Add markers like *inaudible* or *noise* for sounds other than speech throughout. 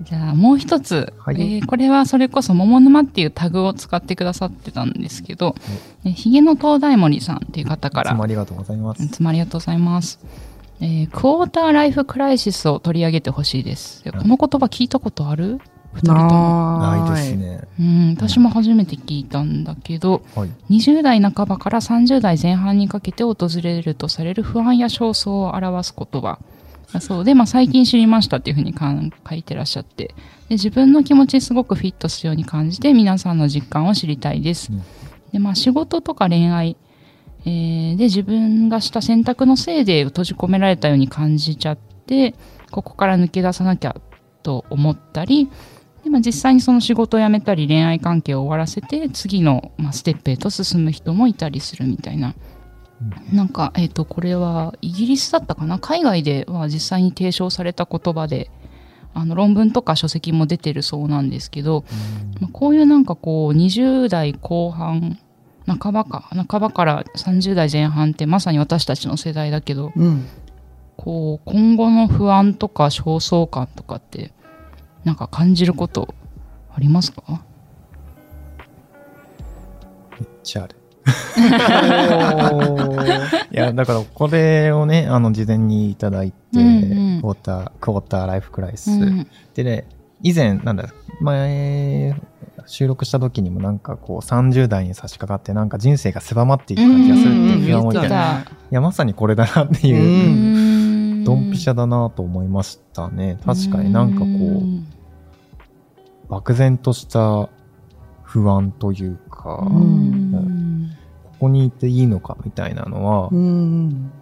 じゃあもう一つ、はいえーこれはそれこそ桃沼っていうタグを使ってくださってたんですけど、えー、ヒゲの東大森さんっていう方からいつもありがとうございますい。つもありがとうございます。えークォーターライフクライシスを取り上げてほしいです。この言葉聞いたことある？二人とも。ないですね。うん、私も初めて聞いたんだけど、はい。20代半ばから30代前半にかけて訪れるとされる不安や焦燥を表す言葉だそう。で、まあ、最近知りましたっていうふうに書いてらっしゃって。で自分の気持ちにすごくフィットするように感じて皆さんの実感を知りたいです、うん。でまあ、仕事とか恋愛、えーで自分がした選択のせいで閉じ込められたように感じちゃってここから抜け出さなきゃと思ったりで、まあ、実際にその仕事を辞めたり恋愛関係を終わらせて次の、まあ、ステップへと進む人もいたりするみたいな。なんか、えっ、と、これはイギリスだったかな？海外では実際に提唱された言葉で、あの論文とか書籍も出てるそうなんですけど、まあ、こういうなんかこう20代後半半ばか半ばから30代前半ってまさに私たちの世代だけどうん。こう今後の不安とか焦燥感とかってなんか感じることありますか？めっちゃある。*laughs* いや、だからこれをね、あの、事前にいただいて、うんうん。クォーター、クォーターライフクライス。うん。でね、以前、なんだ、前、収録した時にもなんかこう30代に差し掛かってなんか人生が狭まっていく感じがするっていう不安を言って言っていたや、まさにこれだなっていうドンピシャだなと思いましたね。確かになんかこう、漠然とした不安というか、うこにいていいのかみたいなのは、うん。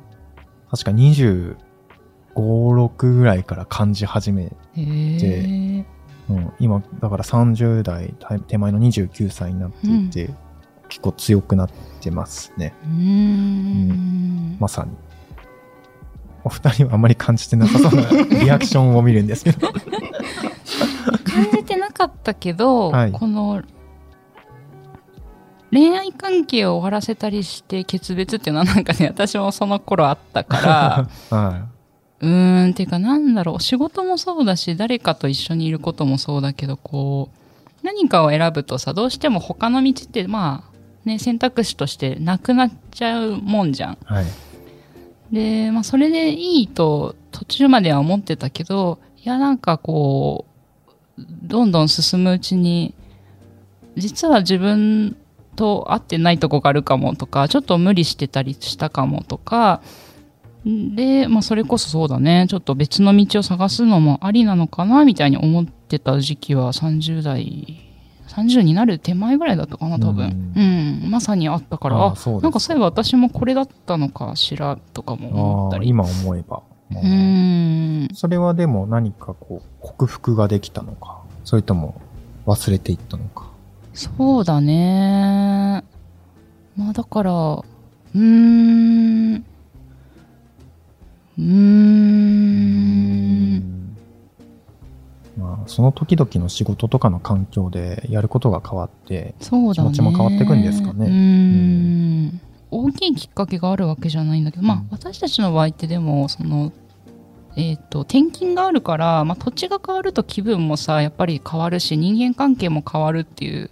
確か25、6ぐらいから感じ始め、へえうん、今、だから30代手手前の29歳になっていて、結構強くなってますね。うんまさに。お二人はあまり感じてなさそうな *laughs* リアクションを見るんですけど。*laughs* 感じてなかったけど、はいこの恋愛関係を終わらせたりして決別っていうのはなんかね *laughs* 私もその頃あったから *laughs* はうーんっていうかなんだろう仕事もそうだし誰かと一緒にいることもそうだけどこう何かを選ぶとさどうしても他の道ってまあね選択肢としてなくなっちゃうもんじゃん。い。はい。で、まあ、それでいいと途中までは思ってたけど、いや、なんかこう、どんどん進むうちに、実は自分と合ってないとこがあるかもとか、ちょっと無理してたりしたかもとか、で、まあ、それこそそうだね、ちょっと別の道を探すのもありなのかな、みたいに思ってた時期は30代、30になる手前ぐらいだったかな、多分。うん、まさにあったから、ああなんかそういえば私もこれだったのかしらとかも思ったり。今思えば。うーん。それはでも何かこう、克服ができたのか、それとも忘れていったのか。そうだね。まあだから、うーん。うーん。まあ、その時々の仕事とかの環境でやることが変わって、そうだね。気持ちも変わってくんですかねうーん。大きいきっかけがあるわけじゃないんだけど、まあうん私たちの場合ってでも、その、えっ、と、転勤があるから、まあ土地が変わると気分もさ、やっぱり変わるし、人間関係も変わるっていう、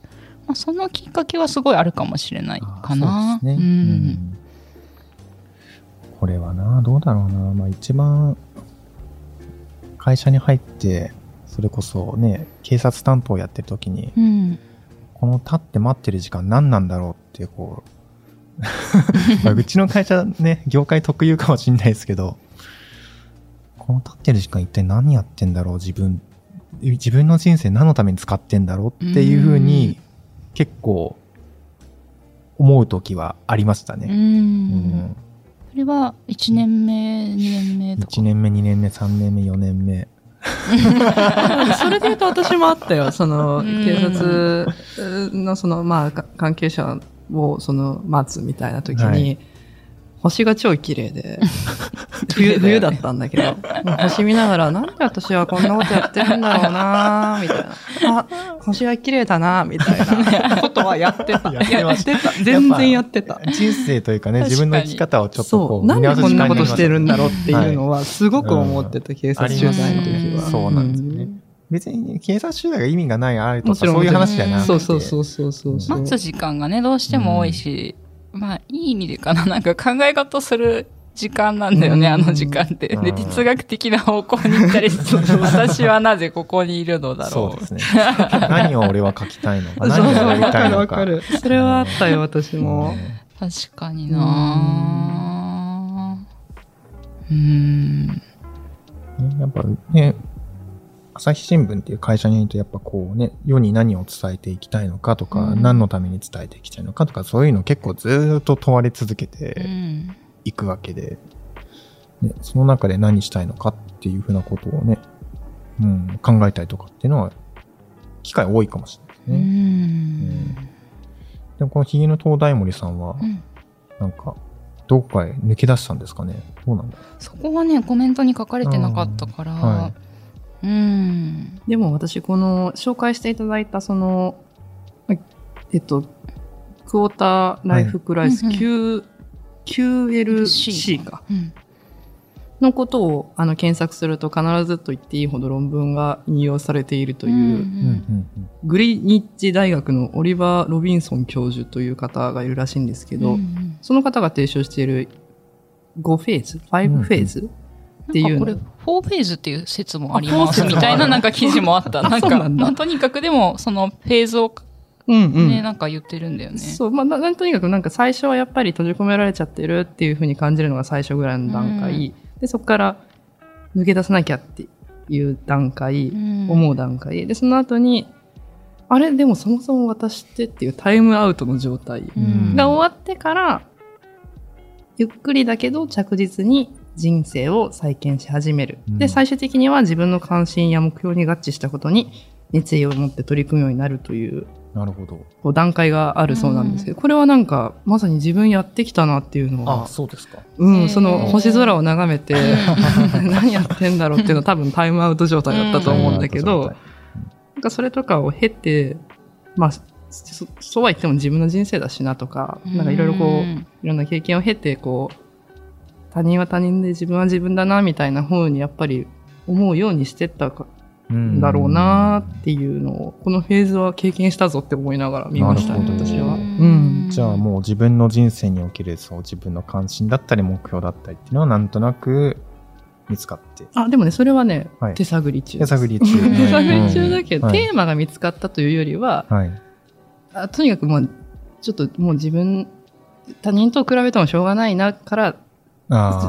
まあそのきっかけはすごいあるかもしれないかな。あそうですね。うんこれはな、どうだろうな。まあ一番、会社に入って、それこそね、警察担当やってる時に、うん。この立って待ってる時間何なんだろうってこう、*laughs* まあうちの会社ね、業界特有かもしれないですけど、この立ってる時間一体何やってんだろう自分、自分の人生何のために使ってんだろうっていうふううにん結構思う時はありましたう。ね。うんんそれは1年目、2年目とか。1年目、2年目、3年目、4年目。それで言うと私もあったよ。その、うん警察のその、まあ、か関係者をその、待つみたいな時に、はい星が超綺麗で、*laughs* 冬、冬だったんだけど、もう星見ながら、なんで私はこんなことやってるんだろうなみたいな。あ、星は綺麗だなみたいな *laughs* ことはやってた。やってましたた。全然やってた。人生というかね、自分の生き方をちょっと。こう、なんでこんなことしてるんだろううっていうのは、すごく思ってた、警察取材の時は。そうなんですよね。別に警察取材が意味がないあれとか、もちろんそういう話じゃなくて。そうそうそうそうそうそう。待つ時間がね、どうしても多いし、まあ、いい意味でかな。なんか考え事する時間なんだよね、うんあの時間って。で、うん哲学的な方向に行ったりする。*laughs* 私はなぜここにいるのだろう。そうですね。何を俺は書きたいのか、*laughs* そうそう、何をやりわかるたいのか。わかる。それはあったよ、私も。ね確かになぁ。うーん。ねやっぱね、朝日新聞っていう会社にいると、やっぱこうね、世に何を伝えていきたいのかとか、うん何のために伝えていきたいのかとか、そういうの結構ずーっと問われ続けうてん。いくわけで、ね、その中で何したいのかっていうふうなことをね、うん、考えたりとかっていうのは、機会多いかもしれうないですね。ん。でもこのひげの東大森さんはう、ん。なんか、どこかへ抜け出したんですかね？どうなんだそこはね、コメントに書かれてなかったから、うん。はうん。でも私、この、紹介していただいた、その、まえっと、クォーターライフクライスはい Q、QLC か。うん。のことをあの検索すると必ずと言っていいほど論文が引用されているという、うんうんうんグリニッジ大学のオリバー・ロビンソン教授という方がいるらしいんですけど、うんその方が提唱している5フェーズ ?5 フェーズ、っていうのなんかこれ、4フェーズっていう説もありますみたいななんか記事もあった。*laughs* あなんか、あとにかくでも、そのフェーズをうんうん。ね、なんか言ってるんだよね。そう、まあ、ななんとにかくなんか最初はやっぱり閉じ込められちゃってるっていう風に感じるのが最初ぐらいの段階。で、そこから抜け出さなきゃっていう段階、うん思う段階。で、その後に、あれ？でもそもそも私ってっていうタイムアウトの状態うんが終わってから、ゆっくりだけど着実に人生を再建し始める。うんで、最終的には自分の関心や目標に合致したことに熱意を持って取り組むようになるというなるほど。こう段階があるそうなんですけど、これはなんか、まさに自分やってきたなっていうのあ、は、そうですか。うん、その星空を眺めて、*laughs* 何やってんだろうっていうのは多分タイムアウト状態だったと思うんだけど、なんかそれとかを経て、まあ、そそうは言っても自分の人生だしなとか、なんかいろいろこう、いろんな経験を経て、こう、他人は他人で自分は自分だな、みたいな風にやっぱり思うようにしてっただろうなっていうのを、このフェーズは経験したぞって思いながら見ましたね、私は。ううんん。じゃあもう自分の人生におけるそう自分の関心だったり目標だったりっていうのはなんとなく見つかって。あ、でもね、それはね、はい手探り中手。探り中。*laughs* 手探り中だけど、はいテーマが見つかったというよりは、はい。あとにかくまあ、ちょっともう自分、他人と比べてもしょうがないなから、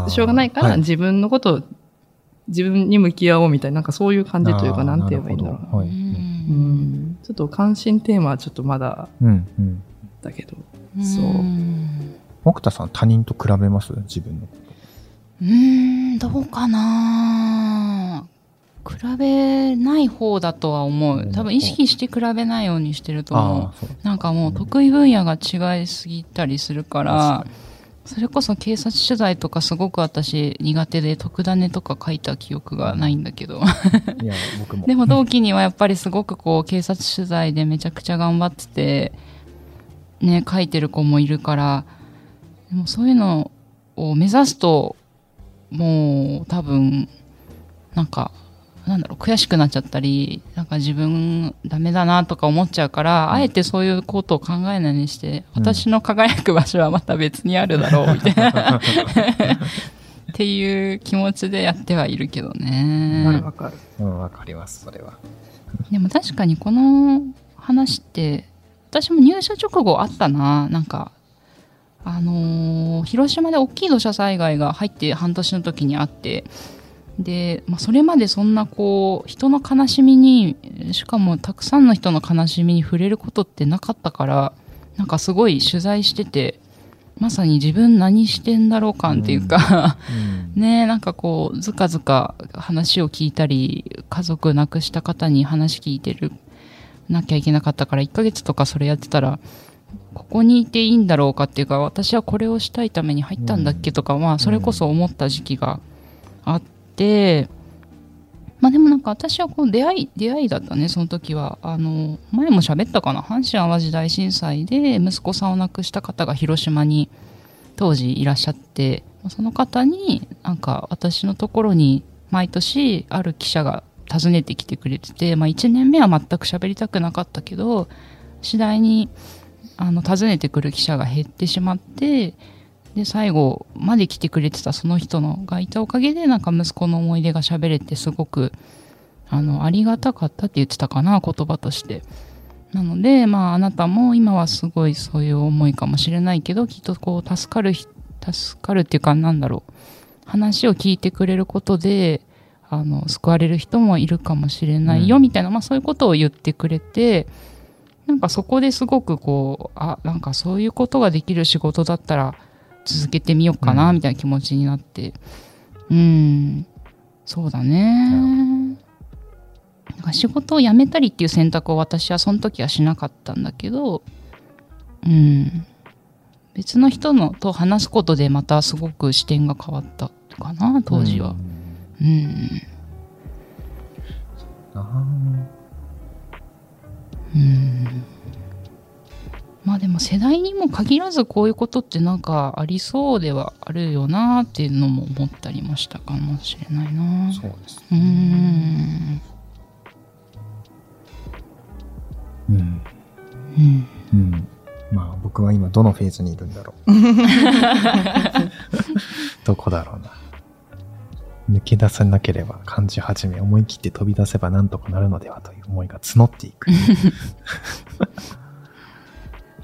しょうがないから、はい自分のことを自分に向き合おうみたいな、なんかそういう感じというか、なんて言えばいいんだろう。ちょっと関心テーマはちょっとまだうんうん。だけど、うんそう木田さん他人と比べます？自分のこうーん、どうかな比べない方だとは思う。多分意識して比べないようにしてるとと。思う。う。なんかもう得意分野が違いすぎたりするから、それこそ警察取材とかすごく私苦手で特ダネとか書いた記憶がないんだけど。いや、僕も。でも同期にはやっぱりすごくこう警察取材でめちゃくちゃ頑張ってて、ね、書いてる子もいるから、でもそういうのを目指すと、もう多分、なんか、なんだろう、悔しくなっちゃったり、なんか自分ダメだなとか思っちゃうから、あえてそういうことを考えないようにして、うん私の輝く場所はまた別にあるだろう、みたいな。*laughs* っていう気持ちでやってはいるけどね。わかるわかる。うん、わかります、それは。でも確かにこの話って、私も入社直後あったな。なんか、あのー広島で大きい土砂災害が入って半年の時にあって、で、まあ、それまでそんなこう、人の悲しみに、しかもたくさんの人の悲しみに触れることってなかったから、なんかすごい取材してて、まさに自分何してんだろう感っていうか、うん。*laughs* ねなんかこうずかずか話を聞いたり家族亡くした方に話聞いてるなきゃいけなかったから1ヶ月とかそれやってたらここにいていいんだろうかっていうか私はこれをしたいために入ったんだっけとか、まあそれこそ思った時期があって、まあでもなんか私はこう出会い出会いだったねその時は。あの前も喋ったかな？阪神・淡路大震災で息子さんを亡くした方が広島に当時いらっしゃってその方になんか私のところに毎年ある記者が訪ねてきてくれてて、まあ、1年目は全く喋りたくなかったけど次第にあの訪ねてくる記者が減ってしまってで最後まで来てくれてたその人のがいたおかげでなんか息子の思い出が喋れてすごくあのありがたかったって言ってたかな言葉として。なので、まあ、あなたも今はすごいそういう思いかもしれないけどきっとこう助かるひ助かるっていうかなんだろう話を聞いてくれることであの救われる人もいるかもしれないようんみたいな、まあ、そういうことを言ってくれてなんかそこですごくこうあなんかそういうことができる仕事だったら続けてみようかなうん。みたいな気持ちになって。うん。そうだね。なんか仕事を辞めたりっていう選択を私はその時はしなかったんだけどうん。別の人のと話すことでまたすごく視点が変わったかな当時は。うん。あうん。まあでも世代にも限らずこういうことってなんかありそうではあるよなっていうのも思ったりもしたかもしれないな。ーそうですうーん。うん。うん。うん。まあ僕は今どのフェーズにいるんだろう。*laughs* どこだろうな。抜け出さなければ感じ始め思い切って飛び出せばなんとかなるのではという思いが募っていく *laughs*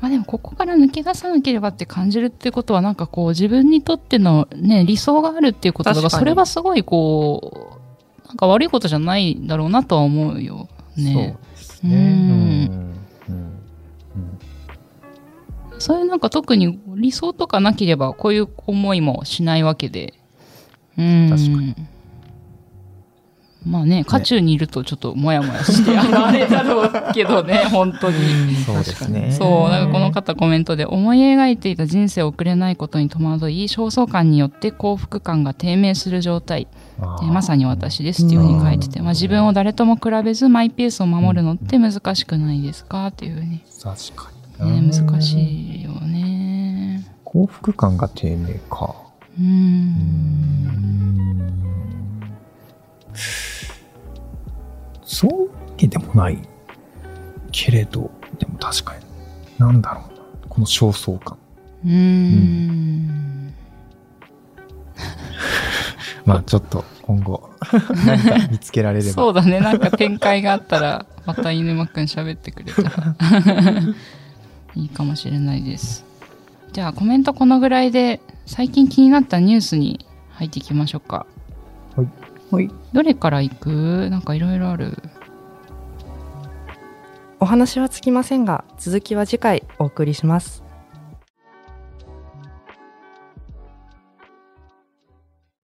まあでもここから抜け出さなければって感じるってことはなんかこう自分にとってのね理想があるっていうことだからそれはすごいこうなんか悪いことじゃないだろうなとは思うよね。そううんそういうなんか特に理想とかなければこういう思いもしないわけで。うん。確かに。まあね、渦中にいるとちょっともやもやして、*laughs* あれだろうけどね、*laughs* 本当に。そうですね。そう、なんかこの方コメントで、思い描いていた人生を送れないことに戸惑い、焦燥感によって幸福感が低迷する状態。まさに私ですっていうふうに書いてて、まあ、自分を誰とも比べずマイペースを守るのって難しくないですか？っていうふうに、確かね、に難いしいよね。幸福感が低迷か。うー。うんんけでもないけれどでも確かになんだろうなこの焦燥感うーん。*laughs* まあちょっと今後何か見つけられればそうだね。なんか展開があったら、また犬間くん喋ってくれたら *laughs* いいかもしれないです。じゃあコメントこのぐらいで、最近気になったニュースに入っていきましょうか。はい。どれから行く？なんかいろいろある。お話はつきませんが続きは次回お送りします。